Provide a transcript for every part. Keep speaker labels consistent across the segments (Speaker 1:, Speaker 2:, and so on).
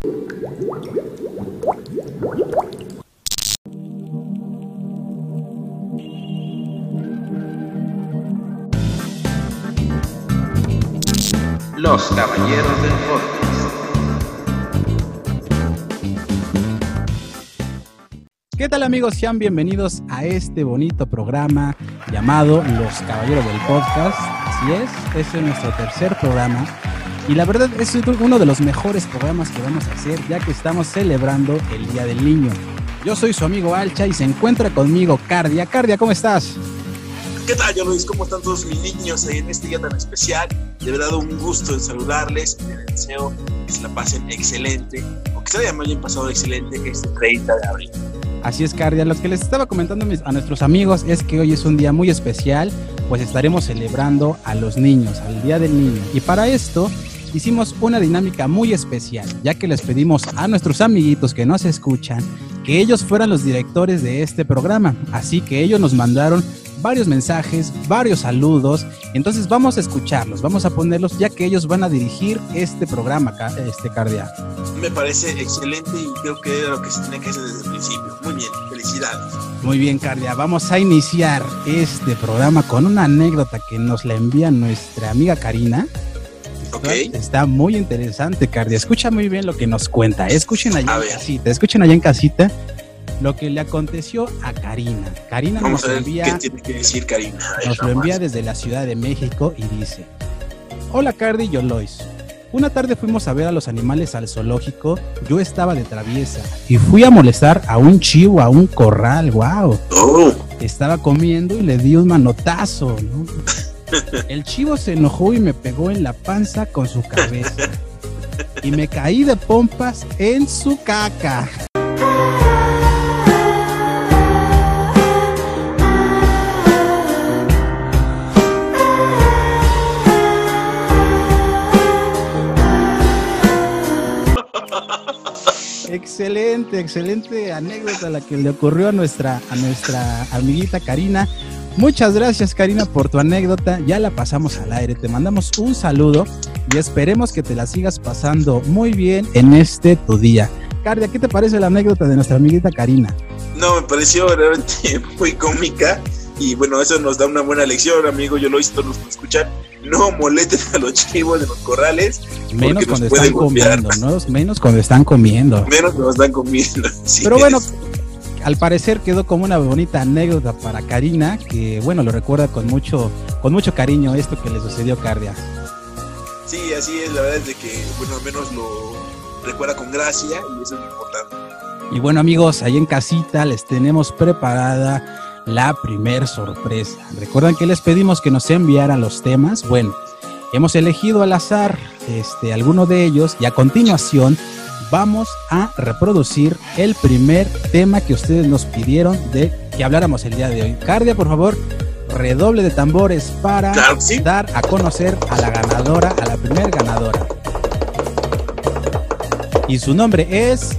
Speaker 1: Los Caballeros del Podcast.
Speaker 2: ¿Qué tal amigos? Sean bienvenidos a este bonito programa llamado Los Caballeros del Podcast. Así es, este es nuestro tercer programa. Y la verdad es uno de los mejores programas que vamos a hacer ya que estamos celebrando el Día del Niño. Yo soy su amigo Alcha y se encuentra conmigo Cardia. Cardia, ¿cómo estás?
Speaker 3: ¿Qué tal, yo Luis? ¿Cómo están todos mis niños en este día tan especial? De verdad, un gusto en saludarles. Les deseo que se la pasen excelente, o que se hayan bien pasado excelente este 30 de abril.
Speaker 2: Así es, Cardia. Lo que les estaba comentando a nuestros amigos es que hoy es un día muy especial, pues estaremos celebrando a los niños, al Día del Niño. Y para esto hicimos una dinámica muy especial, ya que les pedimos a nuestros amiguitos que nos escuchan que ellos fueran los directores de este programa. Así que ellos nos mandaron varios mensajes, varios saludos. Entonces vamos a escucharlos, vamos a ponerlos, ya que ellos van a dirigir este programa, este Cardia.
Speaker 3: Me parece excelente y creo que era lo que se tiene que hacer desde el principio. Muy bien, felicidades.
Speaker 2: Muy bien, Cardia. Vamos a iniciar este programa con una anécdota que nos la envía nuestra amiga Karina.
Speaker 3: Okay.
Speaker 2: Está muy interesante, Cardia. Escucha muy bien lo que nos cuenta. Escuchen allá en casita, escuchen allá en casita lo que le aconteció a Karina. Karina
Speaker 3: Vamos
Speaker 2: nos
Speaker 3: a ver
Speaker 2: envía,
Speaker 3: qué tiene que decir Karina. Ver,
Speaker 2: nos lo envía desde la Ciudad de México y dice: Hola Cardi y Lois. Una tarde fuimos a ver a los animales al zoológico. Yo estaba de traviesa y fui a molestar a un chivo, a un corral. ¡Wow!
Speaker 3: Oh,
Speaker 2: Estaba comiendo y le di un manotazo. ¿no? El chivo se enojó y me pegó en la panza con su cabeza. Y me caí de pompas en su caca. Excelente, excelente anécdota la que le ocurrió a nuestra, a nuestra amiguita Karina. Muchas gracias Karina por tu anécdota. Ya la pasamos al aire. Te mandamos un saludo y esperemos que te la sigas pasando muy bien en este tu día. Cardia, ¿qué te parece la anécdota de nuestra amiguita Karina?
Speaker 3: no, me pareció realmente muy cómica. Y bueno, eso nos da una buena lección, amigo. Yo lo hice, todos los que escuchan. No molesten a los chivos de los corrales.
Speaker 2: Menos cuando están
Speaker 3: golpear.
Speaker 2: comiendo, ¿no? Menos cuando están comiendo.
Speaker 3: Menos nos están comiendo. Sí,
Speaker 2: Pero bueno, al parecer quedó como una bonita anécdota para Karina, que bueno, lo recuerda con mucho, con mucho cariño esto que le sucedió a Cardia.
Speaker 3: sí, así es. La verdad es de que, bueno, al menos lo recuerda con gracia y eso es lo importante.
Speaker 2: Y bueno amigos, ahí en casita les tenemos preparada la primer sorpresa. ¿Recuerdan que les pedimos que nos enviaran los temas? Bueno, hemos elegido al azar este, alguno de ellos y a continuación vamos a reproducir el primer tema que ustedes nos pidieron de que habláramos el día de hoy. Cardia, por favor, redoble de tambores para
Speaker 3: Claro que sí.
Speaker 2: dar a conocer a la ganadora, a la primer ganadora. Y su nombre es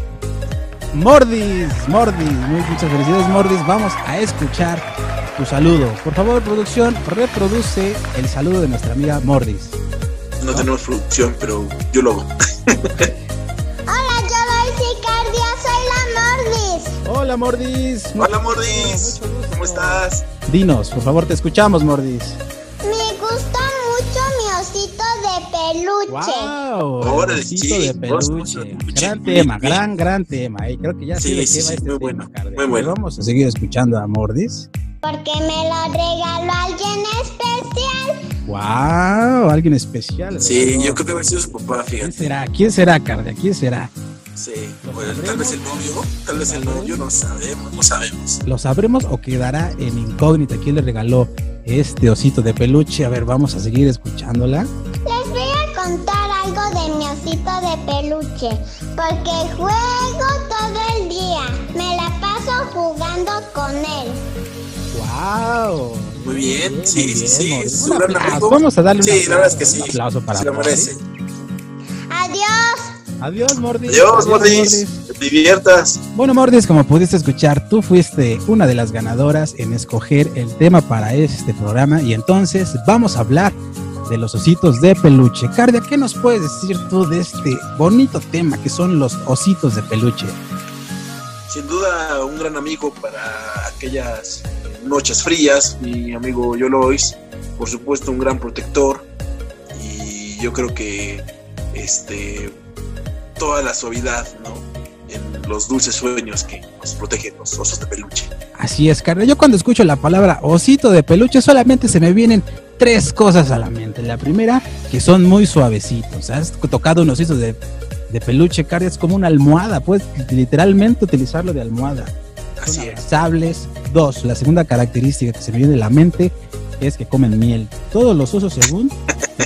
Speaker 2: Mordis. Mordis, muy, muchas felicidades Mordis. Vamos a escuchar tu saludo. Por favor, producción, reproduce el saludo de nuestra amiga Mordis.
Speaker 3: No tenemos producción, pero yo lo hago.
Speaker 4: Hola Mordis.
Speaker 2: Hola, Mordis. Mucho gusto.
Speaker 3: ¿Cómo estás?
Speaker 2: Dinos, por favor, te escuchamos Mordis.
Speaker 4: Me gusta mucho mi osito de peluche.
Speaker 2: ¡Wow! Osito
Speaker 3: sí,
Speaker 2: de
Speaker 3: osito
Speaker 2: peluche.
Speaker 3: de peluche.
Speaker 2: Gran tema,
Speaker 3: bien.
Speaker 2: gran, gran tema. Y creo que ya
Speaker 3: Sí,
Speaker 2: sí,
Speaker 3: sí,
Speaker 2: lleva
Speaker 3: sí,
Speaker 2: este
Speaker 3: muy
Speaker 2: tema,
Speaker 3: bueno, muy bueno.
Speaker 2: Vamos a seguir escuchando a Mordis.
Speaker 4: Porque me lo regaló alguien especial.
Speaker 2: ¡Wow! Alguien especial.
Speaker 3: Sí, yo creo que haber sido su papá,
Speaker 2: ¿Quién
Speaker 3: fíjate.
Speaker 2: será? ¿Quién será, Cardia? ¿Quién será?
Speaker 3: Sí, bueno, tal vez el novio, tal vez el novio, no sabemos, no sabemos.
Speaker 2: ¿Lo sabremos o quedará en incógnita quién le regaló este osito de peluche? A ver, vamos a seguir escuchándola.
Speaker 4: Les voy a contar algo de mi osito de peluche. Porque juego todo el día. Me la paso jugando con él.
Speaker 2: ¡Wow!
Speaker 3: Muy bien, sí, sí, sí,
Speaker 2: Un
Speaker 3: un gran
Speaker 2: aplauso.
Speaker 3: amigo.
Speaker 2: Vamos a darle un
Speaker 3: Sí, la verdad es que sí.
Speaker 2: Un aplauso para
Speaker 3: Se lo merece.
Speaker 4: Adiós.
Speaker 2: Adiós, Mordis.
Speaker 3: Adiós, Mordis. Que te diviertas.
Speaker 2: Bueno, Mordis, como pudiste escuchar, tú fuiste una de las ganadoras en escoger el tema para este programa y entonces vamos a hablar de los ositos de peluche. Cardia, ¿qué nos puedes decir tú de este bonito tema que son los ositos de peluche?
Speaker 3: Sin duda, un gran amigo para aquellas noches frías, mi amigo Yolois, por supuesto, un gran protector. Y yo creo que este toda la suavidad, ¿no? En los dulces sueños que nos protegen los osos de peluche.
Speaker 2: Así es, Cardia. Yo cuando escucho la palabra osito de peluche solamente se me vienen tres cosas a la mente. La primera, que son muy suavecitos. Has tocado un osito de, de peluche, Cardia, es como una almohada. Puedes literalmente utilizarlo de almohada.
Speaker 3: Así
Speaker 2: son
Speaker 3: es.
Speaker 2: abrazables. Dos, la segunda característica que se me viene a la mente es que comen miel. Todos los osos, según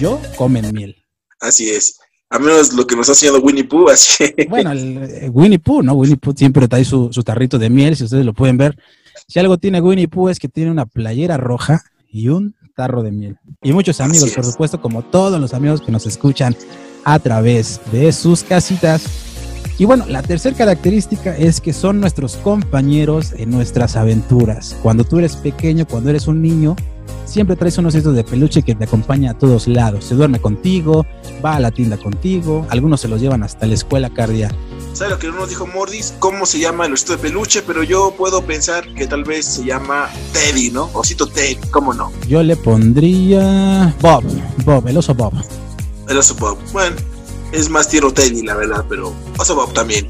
Speaker 2: yo, comen miel.
Speaker 3: Así es. A menos lo que nos ha enseñado Winnie Pooh, así.
Speaker 2: Bueno, el, eh, Winnie Pooh, ¿no? Winnie Pooh siempre trae su, su tarrito de miel, si ustedes lo pueden ver. Si algo tiene Winnie Pooh es que tiene una playera roja y un tarro de miel. Y muchos amigos, por supuesto, como todos los amigos que nos escuchan a través de sus casitas. Y bueno, la tercera característica es que son nuestros compañeros en nuestras aventuras. Cuando tú eres pequeño, cuando eres un niño, siempre traes unos ositos de peluche que te acompaña a todos lados. Se duerme contigo, va a la tienda contigo, algunos se los llevan hasta la escuela cardia.
Speaker 3: ¿Sabe lo que no nos dijo Mordis? ¿Cómo se llama el osito de peluche? Pero yo puedo pensar que tal vez se llama Teddy, ¿no? Osito Teddy, ¿cómo no?
Speaker 2: Yo le pondría Bob, Bob, el oso Bob.
Speaker 3: El oso Bob. Bueno, es más tierno Teddy, la verdad, pero oso Bob también.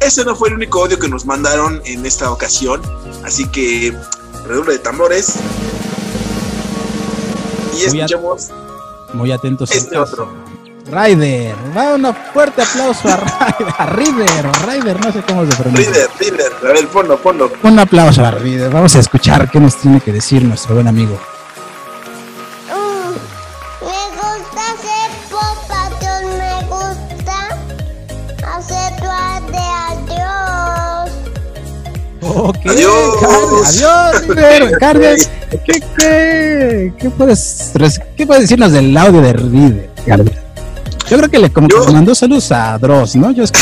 Speaker 3: Ese no fue el único audio que nos mandaron en esta ocasión, así que redoble de tambores. Y escuchamos
Speaker 2: Muy atentos.
Speaker 3: este otro.
Speaker 2: Ryder, va un fuerte aplauso a Ryder, a Ryder, o Ryder, no sé cómo se pronuncia.
Speaker 3: Reader, Reader, a ver, ponlo, ponlo.
Speaker 2: Un aplauso a Ryder, vamos a escuchar qué nos tiene que decir nuestro buen amigo.
Speaker 4: Adiós.
Speaker 2: Cardia, adiós, Ryder, Cardia, ¿qué, qué, qué puedes, qué puedes decirnos del audio de Ryder, Cardia? Yo creo que le como que mandó saludos a Dross, ¿no? Yo.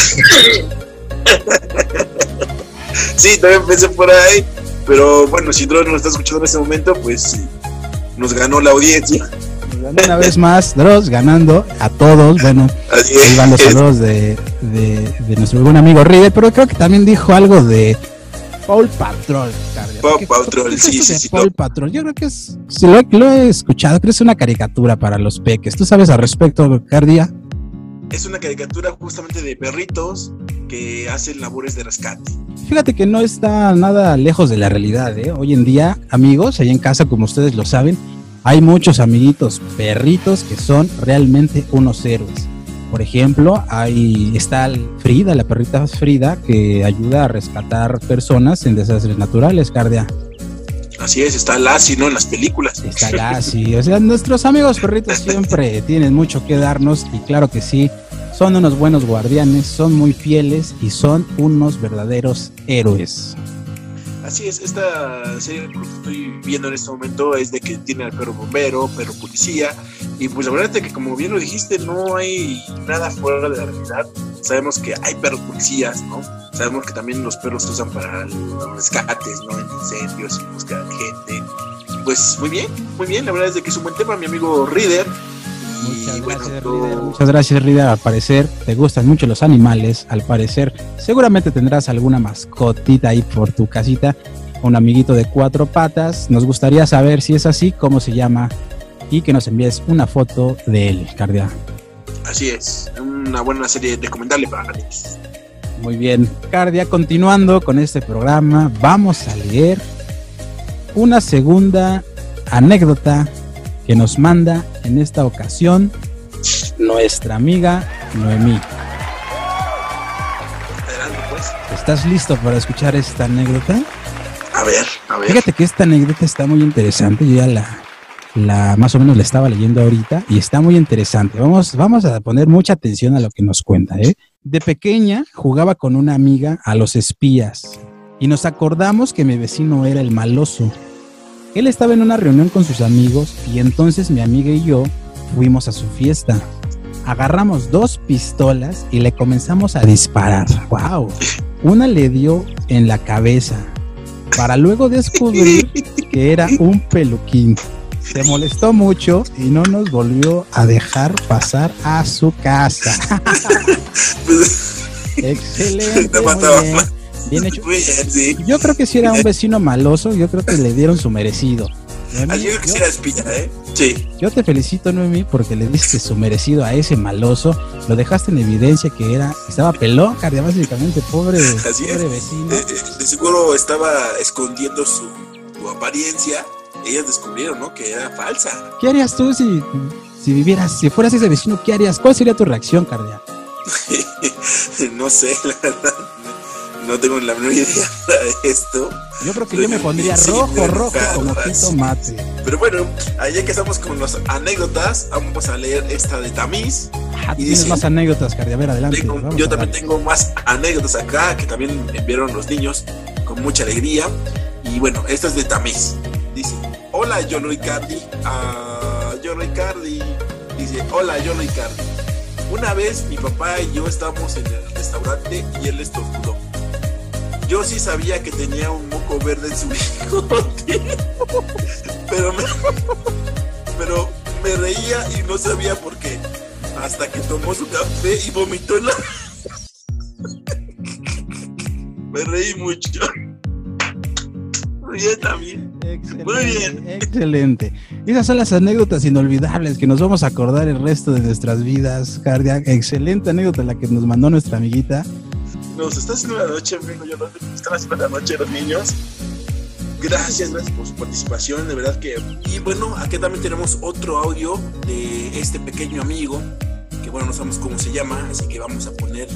Speaker 3: Sí, también pensé por ahí, pero bueno, si Dross nos está escuchando en este momento, pues sí, nos ganó la audiencia.
Speaker 2: Una vez más, Dross ganando a todos. Bueno, ahí van los saludos de, de, de nuestro buen amigo Rider, pero creo que también dijo algo de Paul Patrol. ¿Qué-
Speaker 3: Patrol, sí, sí, sí,
Speaker 2: Paul
Speaker 3: no.
Speaker 2: Patrol. Yo creo que es, si lo, lo he escuchado, creo que es una caricatura para los peques. ¿Tú sabes al respecto, Cardia?
Speaker 3: Es una caricatura justamente de perritos que hacen labores de rescate.
Speaker 2: Fíjate que no está nada lejos de la realidad, ¿eh? Hoy en día, amigos, allá en casa, como ustedes lo saben, hay muchos amiguitos perritos que son realmente unos héroes. Por ejemplo, ahí está Frida, la perrita Frida, que ayuda a rescatar personas en desastres naturales, Cardia.
Speaker 3: Así es, está Lassie, ¿no? En las películas.
Speaker 2: Está Lassie. O sea, nuestros amigos perritos siempre tienen mucho que darnos y claro que sí, son unos buenos guardianes, son muy fieles y son unos verdaderos héroes.
Speaker 3: Así es, esta serie que estoy viendo en este momento es de que tiene al perro bombero, perro policía, y pues la verdad es que como bien lo dijiste, no hay nada fuera de la realidad. Sabemos que hay perros policías, ¿no? Sabemos que también los perros se usan para los rescates, ¿no? En incendios y búsqueda de gente. Pues muy bien, muy bien, la verdad es de que es un buen tema, mi amigo Reader.
Speaker 2: Muchas
Speaker 3: bueno,
Speaker 2: gracias, Rida. Muchas gracias. Al parecer te gustan mucho los animales. Al parecer, seguramente tendrás alguna mascotita ahí por tu casita. Un amiguito de cuatro patas. Nos gustaría saber si es así, cómo se llama y que nos envíes una foto de él, Cardia.
Speaker 3: Así es, una buena serie recomendable para niños.
Speaker 2: Muy bien, Cardia, continuando con este programa, vamos a leer una segunda anécdota que nos manda en esta ocasión nuestra amiga Noemí.
Speaker 3: Adelante, pues.
Speaker 2: ¿Estás listo para escuchar esta anécdota?
Speaker 3: A ver, a ver.
Speaker 2: Fíjate que esta anécdota está muy interesante. Yo ya la, la más o menos la estaba leyendo ahorita y está muy interesante. Vamos, vamos a poner mucha atención a lo que nos cuenta. ¿eh? De pequeña jugaba con una amiga a los espías y nos acordamos que mi vecino era el maloso. Él estaba en una reunión con sus amigos y entonces mi amiga y yo fuimos a su fiesta. Agarramos dos pistolas y le comenzamos a disparar. ¡Wow! Una le dio en la cabeza para luego descubrir que era un peluquín. se molestó mucho y no nos volvió a dejar pasar a su casa. Excelente.
Speaker 3: Te mataba.
Speaker 2: Bien. Hecho.
Speaker 3: Sí.
Speaker 2: Yo creo que si era un vecino maloso, yo creo que le dieron su merecido.
Speaker 3: Así yo sí
Speaker 2: yo-
Speaker 3: era espía, ¿eh? Sí.
Speaker 2: Yo te felicito, Noemi, porque le diste su merecido a ese maloso. Lo dejaste en evidencia que era, estaba pelón, cardia, básicamente, pobre,
Speaker 3: Así
Speaker 2: pobre
Speaker 3: es.
Speaker 2: vecino.
Speaker 3: Eh, eh, de seguro estaba escondiendo su, su apariencia. Ellas descubrieron, ¿no? Que era falsa.
Speaker 2: ¿Qué harías tú si, si vivieras, si fueras ese vecino? ¿Qué harías? ¿Cuál sería tu reacción, cardia?
Speaker 3: no sé, la verdad. No tengo la menor idea de esto.
Speaker 2: Yo creo que yo me pondría rojo, rojo, como
Speaker 3: sí.
Speaker 2: Tito Mate.
Speaker 3: Pero bueno, allá que estamos con las anécdotas, vamos a leer esta de Tamiz. Y
Speaker 2: tienes
Speaker 3: dice-
Speaker 2: más anécdotas, cardia. A ver, adelante.
Speaker 3: Tengo-
Speaker 2: vamos
Speaker 3: yo también tengo más anécdotas acá que también enviaron los niños con mucha alegría. Y bueno, esta es de Tamiz. Dice, hola Yolo Icardi. Ah, Yolo Icardi. Dice, hola Yolo Icardi. Una vez mi papá y yo estábamos en el restaurante y él estornudó. Yo sí sabía que tenía un moco verde en su bigote. pero me, pero me reía y no sabía por qué. Hasta que tomó su café y vomitó en la. me reí mucho. Muy bien también.
Speaker 2: Excelente,
Speaker 3: Muy bien.
Speaker 2: Excelente. Esas son las anécdotas inolvidables que nos vamos a acordar el resto de nuestras vidas, Cardia. Excelente anécdota la que nos mandó nuestra amiguita.
Speaker 3: Nos está haciendo la noche, amigo. Yo no sé están haciendo la noche los niños. Gracias, gracias por su participación, de verdad que. Y bueno, aquí también tenemos otro audio de este pequeño amigo, que bueno, no sabemos cómo se llama, así que vamos a poner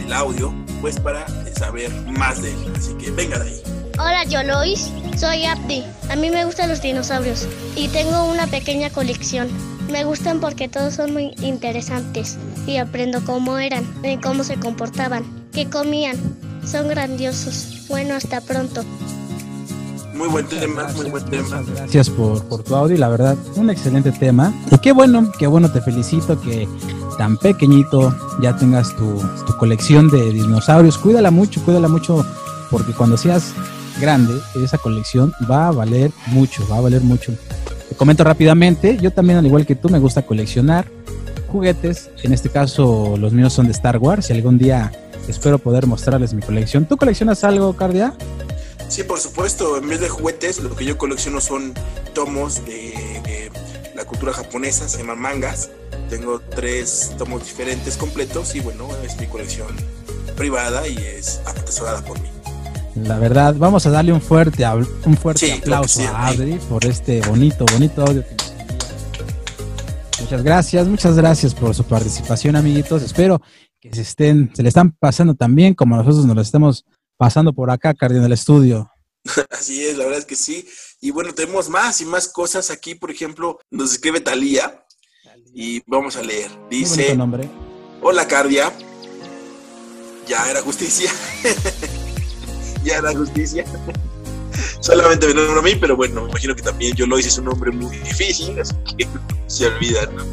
Speaker 3: el audio, pues para saber más de él. Así que venga de ahí.
Speaker 5: Hola, yo Lois, soy Abdi. A mí me gustan los dinosaurios y tengo una pequeña colección. Me gustan porque todos son muy interesantes y aprendo cómo eran, y cómo se comportaban, qué comían. Son grandiosos. Bueno, hasta pronto.
Speaker 3: Muy buen tema, muy buen tema.
Speaker 2: Gracias por, por tu audio y la verdad, un excelente tema. Y qué bueno, qué bueno, te felicito que tan pequeñito ya tengas tu, tu colección de dinosaurios. Cuídala mucho, cuídala mucho, porque cuando seas grande, esa colección va a valer mucho, va a valer mucho. Te comento rápidamente, yo también al igual que tú me gusta coleccionar juguetes, en este caso los míos son de Star Wars y algún día espero poder mostrarles mi colección. ¿Tú coleccionas algo, Cardia?
Speaker 3: Sí, por supuesto, en vez de juguetes, lo que yo colecciono son tomos de, de la cultura japonesa, se llaman mangas. Tengo tres tomos diferentes completos y bueno, es mi colección privada y es atesorada por mí.
Speaker 2: La verdad, vamos a darle un fuerte, un fuerte
Speaker 3: Sí,
Speaker 2: aplauso
Speaker 3: sí,
Speaker 2: a. Adri por este bonito, bonito audio que nos. Muchas gracias, muchas gracias por su participación, amiguitos. Espero que se estén, se le están pasando tan bien como nosotros nos lo estamos pasando por acá, Cardi, en el estudio.
Speaker 3: Así es, la verdad es que sí. Y bueno, tenemos más y más cosas aquí. Por ejemplo, nos escribe Talía y vamos a leer. Dice,
Speaker 2: nombre.
Speaker 3: hola Cardia. Ya era justicia. ya era justicia. Solamente me nombro a mí, pero bueno, me imagino que también yo lo hice, es un nombre muy difícil, así que se olvidan. ¿no?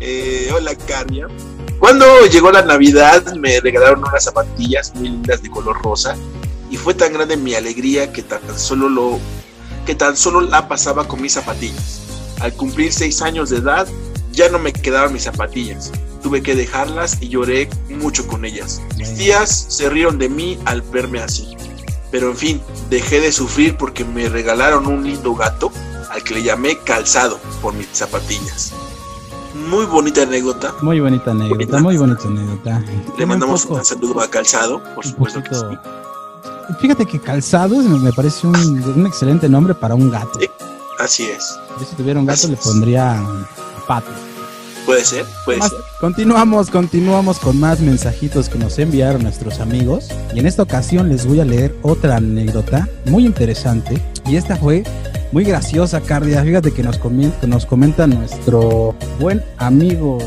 Speaker 3: Eh, hola Cardia. Cuando llegó la Navidad me regalaron unas zapatillas muy lindas de color rosa y fue tan grande mi alegría que tan solo lo que tan solo la pasaba con mis zapatillas. Al cumplir seis años de edad ya no me quedaban mis zapatillas. Tuve que dejarlas y lloré mucho con ellas. Mis tías se rieron de mí al verme así. Pero en fin, dejé de sufrir porque me regalaron un lindo gato al que le llamé calzado por mis zapatillas. Muy bonita anécdota.
Speaker 2: Muy bonita anécdota,
Speaker 3: Bonita.
Speaker 2: muy bonita anécdota.
Speaker 3: Le mandamos
Speaker 2: un
Speaker 3: un saludo a Calzado, por supuesto que sí.
Speaker 2: Fíjate que Calzados me parece un, un excelente nombre para un gato.
Speaker 3: Sí. Así es.
Speaker 2: Yo si tuviera un gato
Speaker 3: Así
Speaker 2: le pondría Pato.
Speaker 3: Puede ser, puede
Speaker 2: Más-
Speaker 3: ser.
Speaker 2: continuamos, continuamos con más mensajitos que nos enviaron nuestros amigos. Y en esta ocasión les voy a leer otra anécdota muy interesante. Y esta fue muy graciosa, Cardia. Fíjate que nos comenta, nos comenta nuestro buen amigo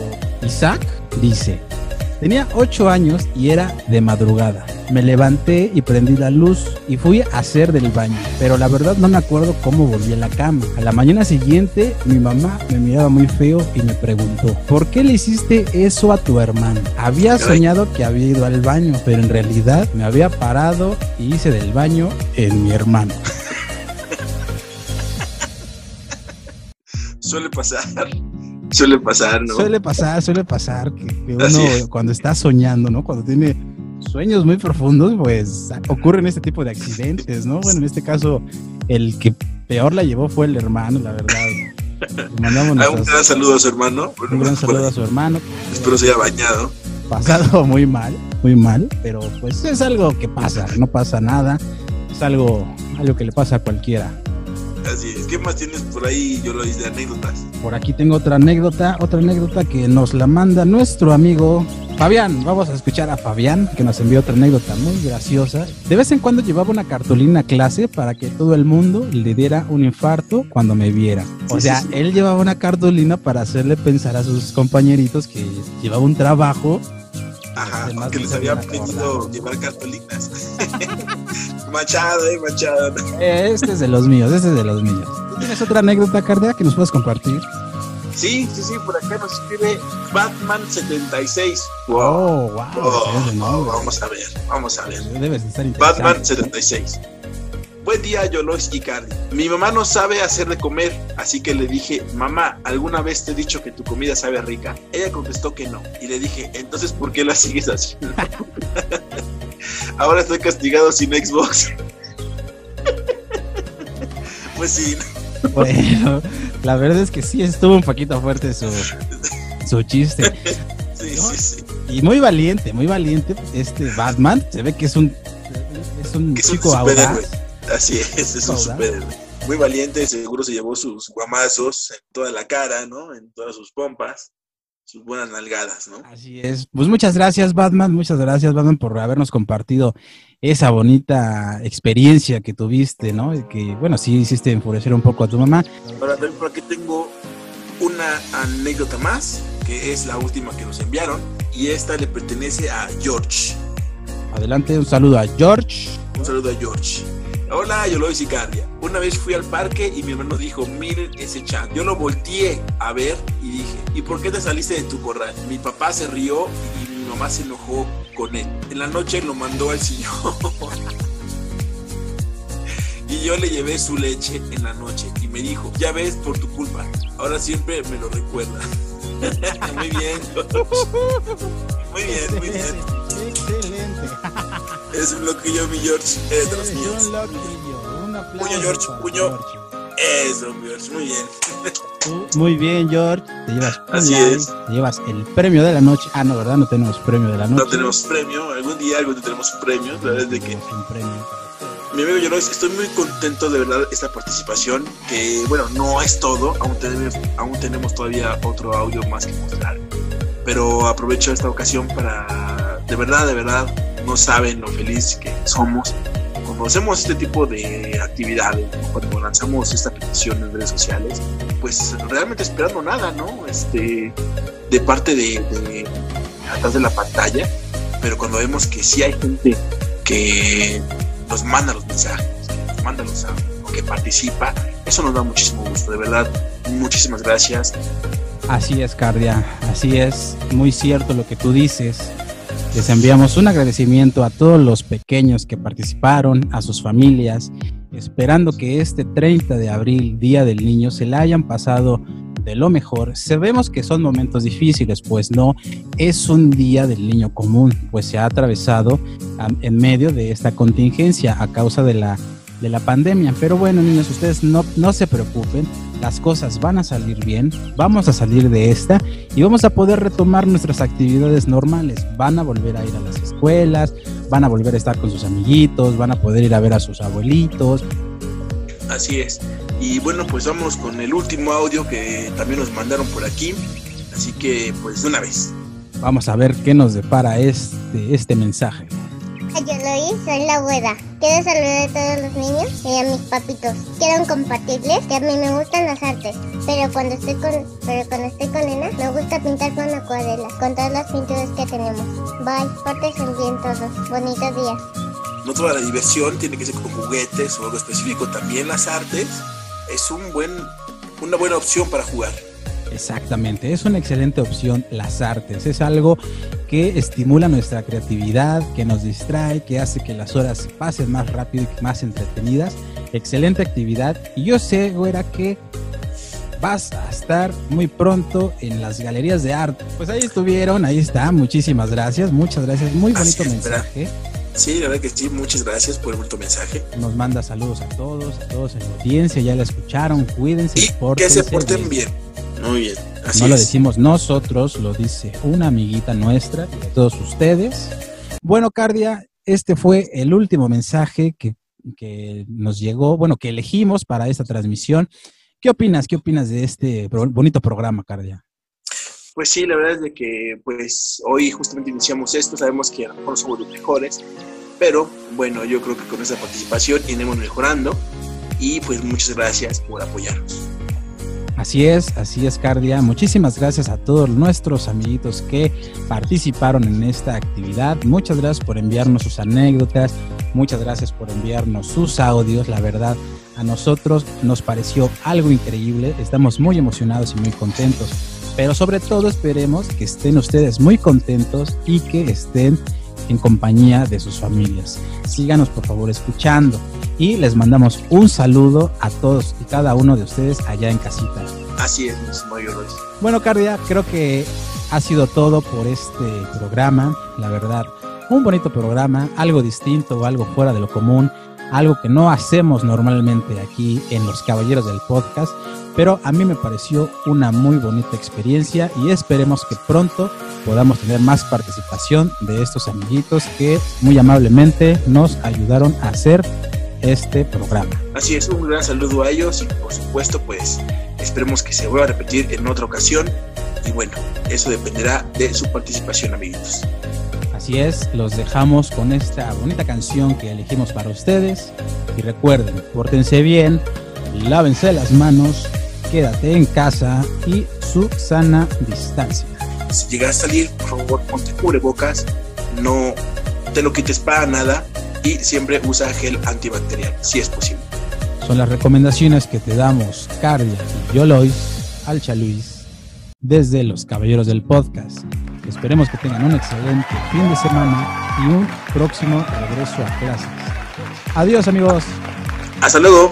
Speaker 2: Isaac. Dice, tenía 8 años y era de madrugada. Me levanté y prendí la luz y fui a hacer del baño. Pero la verdad no me acuerdo cómo volví a la cama. A la mañana siguiente mi mamá me miraba muy feo y me preguntó, ¿por qué le hiciste eso a tu hermano? Había soñado que había ido al baño, pero en realidad me había parado y hice del baño en mi hermano.
Speaker 3: suele pasar. Suele pasar, ¿no?
Speaker 2: Suele pasar, suele pasar que, uno
Speaker 3: es.
Speaker 2: cuando está soñando, ¿no? Cuando tiene sueños muy profundos, pues ocurren este tipo de accidentes, ¿no? Bueno, en este caso, el que peor la llevó fue el hermano, la verdad. Le mandamos
Speaker 3: Ah, un gran saludo a su hermano. Bueno,
Speaker 2: un gran saludo a su hermano.
Speaker 3: Espero se haya bañado.
Speaker 2: pasado muy mal, muy mal, pero pues es algo que pasa, no pasa nada, es algo, algo que le pasa a cualquiera.
Speaker 3: Así es. ¿Qué más tienes por ahí, yo lo hice de anécdotas?
Speaker 2: Por aquí tengo otra anécdota, otra anécdota que nos la manda nuestro amigo Fabián. Vamos a escuchar a Fabián que nos envió otra anécdota muy graciosa. De vez en cuando llevaba una cartulina a clase para que todo el mundo le diera un infarto cuando me viera. O
Speaker 3: Sí,
Speaker 2: sea,
Speaker 3: sí, sí.
Speaker 2: él llevaba una cartulina para hacerle pensar a sus compañeritos que llevaba un trabajo
Speaker 3: Ajá,
Speaker 2: Además,
Speaker 3: que les había
Speaker 2: acordado.
Speaker 3: llevar cartolinas. machado, eh, machado.
Speaker 2: Este es de los míos, este es de los míos. ¿Tú tienes otra anécdota cardíaca que nos puedes compartir?
Speaker 3: Sí, sí, sí, por acá nos escribe Batman76. Wow.
Speaker 2: Oh, wow.
Speaker 3: Oh, oh, vamos a ver, vamos a ver.
Speaker 2: Debes de estar.
Speaker 3: Batman 76. Buen día, Yolois y Cardi. Mi mamá no sabe hacer de comer, así que le dije, mamá, ¿alguna vez te he dicho que tu comida sabe rica? Ella contestó que no. Y le dije, entonces, ¿por qué la sigues haciendo? Ahora estoy castigado sin Xbox. pues sí,
Speaker 2: Bueno, la verdad es que sí estuvo un poquito fuerte su, su chiste.
Speaker 3: sí, sí, sí.
Speaker 2: Y muy valiente, muy valiente. Este Batman se ve que es un, es un
Speaker 3: Que
Speaker 2: chico audaz.
Speaker 3: Así es, es un superhéroe. Muy valiente, seguro se llevó sus guamazos en toda la cara, ¿no? En todas sus pompas, sus buenas nalgadas, ¿no?
Speaker 2: Así es. Pues muchas gracias, Batman. Muchas gracias, Batman, por habernos compartido esa bonita experiencia que tuviste, ¿no? Y que, bueno, sí hiciste enfurecer un poco a tu mamá.
Speaker 3: Ahora también por aquí tengo una anécdota más, que es la última que nos enviaron, y esta le pertenece a George.
Speaker 2: Adelante, un saludo a George.
Speaker 3: Un saludo a George. Hola, yo lo soy Sicardia. Una vez fui al parque y mi hermano dijo, miren ese chan. Yo lo volteé a ver y dije, ¿y por qué te saliste de tu corral? Mi papá se rió y mi mamá se enojó con él. En la noche lo mandó al señor. y yo le llevé su leche en la noche y me dijo, ya ves por tu culpa. Ahora siempre me lo recuerda. muy bien. muy bien, muy bien. Es un loquillo, mi George. Es de los míos.
Speaker 2: un loquillo. Un aplauso
Speaker 3: Puño, George, puño.
Speaker 2: George.
Speaker 3: Eso, mi George, muy bien.
Speaker 2: Muy bien, George. Te llevas
Speaker 3: Así es.
Speaker 2: Te llevas el premio de la noche. Ah, no, ¿verdad? No tenemos premio de la noche.
Speaker 3: No tenemos premio, algún día, algún día tenemos premio, la verdad es de que
Speaker 2: un premio.
Speaker 3: mi amigo Yolois, estoy muy contento de verdad esta participación, que bueno, no es todo, aún tenemos, aún tenemos todavía otro audio más que mostrar, pero aprovecho esta ocasión para, de verdad, de verdad, no saben lo feliz que somos cuando hacemos este tipo de actividades, cuando lanzamos esta petición en redes sociales, pues realmente esperando nada, ¿no? Este, de parte de, de atrás de la pantalla, pero cuando vemos que sí hay gente que nos manda los mensajes, que nos manda los audios, o que participa, eso nos da muchísimo gusto, de verdad, muchísimas gracias.
Speaker 2: Así es, Cardia. Así es. Muy cierto lo que tú dices. Les enviamos un agradecimiento a todos los pequeños que participaron, a sus familias, esperando que este 30 de abril, Día del Niño, se la hayan pasado de lo mejor. Sabemos que son momentos difíciles, pues no es un Día del Niño común, pues se ha atravesado en medio de esta contingencia a causa de la, de la pandemia. Pero bueno, niños, ustedes no, no se preocupen, las cosas van a salir bien, vamos a salir de esta y vamos a poder retomar nuestras actividades normales. Van a volver a ir a las escuelas, van a volver a estar con sus amiguitos, van a poder ir a ver a sus abuelitos.
Speaker 3: Así es. Y bueno, pues vamos con el último audio que también nos mandaron por aquí. Así que, pues de una vez.
Speaker 2: Vamos a ver qué nos depara este, este mensaje.
Speaker 4: Soy la abuela. Quiero saludar a todos los niños y a mis papitos. Quiero compartirles que a mí me gustan las artes, pero cuando estoy con, pero cuando estoy con Lena me gusta pintar con acuarelas, con todas las pinturas que tenemos. Bye, pórtense bien todos. Bonitos días.
Speaker 3: No toda la diversión tiene que ser con juguetes o algo específico. También las artes es un buen, una buena opción para jugar.
Speaker 2: Exactamente, es una excelente opción las artes. Es algo que estimula nuestra creatividad, que nos distrae, que hace que las horas pasen más rápido y más entretenidas. Excelente actividad. Y yo sé, güera, que vas a estar muy pronto en las galerías de arte. Pues ahí estuvieron, ahí está, muchísimas gracias, muchas gracias, muy bonito mensaje.
Speaker 3: Sí, la verdad que sí, muchas gracias por el bonito mensaje.
Speaker 2: Nos manda saludos a todos, a todos en la audiencia, ya la escucharon, cuídense.
Speaker 3: Y que se porten bien. Muy bien.
Speaker 2: no lo decimos nosotros, lo dice una amiguita nuestra y todos ustedes. Bueno, Cardia, este fue el último mensaje que, que nos llegó, bueno, que elegimos para esta transmisión. ¿Qué opinas? ¿Qué opinas de este bonito programa, Cardia?
Speaker 3: Pues sí, la verdad es de que pues hoy justamente iniciamos esto, sabemos que a lo mejor somos los mejores, pero bueno, yo creo que con esta participación iremos mejorando y pues muchas gracias por apoyarnos.
Speaker 2: Así es, así es, Cardia. Muchísimas gracias a todos nuestros amiguitos que participaron en esta actividad. Muchas gracias por enviarnos sus anécdotas, muchas gracias por enviarnos sus audios. La verdad, a nosotros nos pareció algo increíble. Estamos muy emocionados y muy contentos. Pero sobre todo esperemos que estén ustedes muy contentos y que estén en compañía de sus familias. Síganos por favor escuchando y les mandamos un saludo a todos y cada uno de ustedes allá en casita.
Speaker 3: Así es, Mario Luis.
Speaker 2: Bueno, Cardia, creo que ha sido todo por este programa, la verdad. Un bonito programa, algo distinto, algo fuera de lo común, algo que no hacemos normalmente aquí en Los Caballeros del Podcast, pero a mí me pareció una muy bonita experiencia y esperemos que pronto podamos tener más participación de estos amiguitos que muy amablemente nos ayudaron a hacer este programa.
Speaker 3: Así es, un gran saludo a ellos y por supuesto pues esperemos que se vuelva a repetir en otra ocasión y bueno, eso dependerá de su participación amiguitos.
Speaker 2: Así es, los dejamos con esta bonita canción que elegimos para ustedes y recuerden, pórtense bien, lávense las manos, quédate en casa y su sana distancia.
Speaker 3: Si llegas a salir, por favor, ponte cubrebocas, no te lo quites para nada y siempre usa gel antibacterial, si es posible.
Speaker 2: Son las recomendaciones que te damos Cardia y Yolois, Alcha Luis, desde los Caballeros del Podcast. Esperemos que tengan un excelente fin de semana y un próximo regreso a clases. Adiós amigos.
Speaker 3: Hasta luego.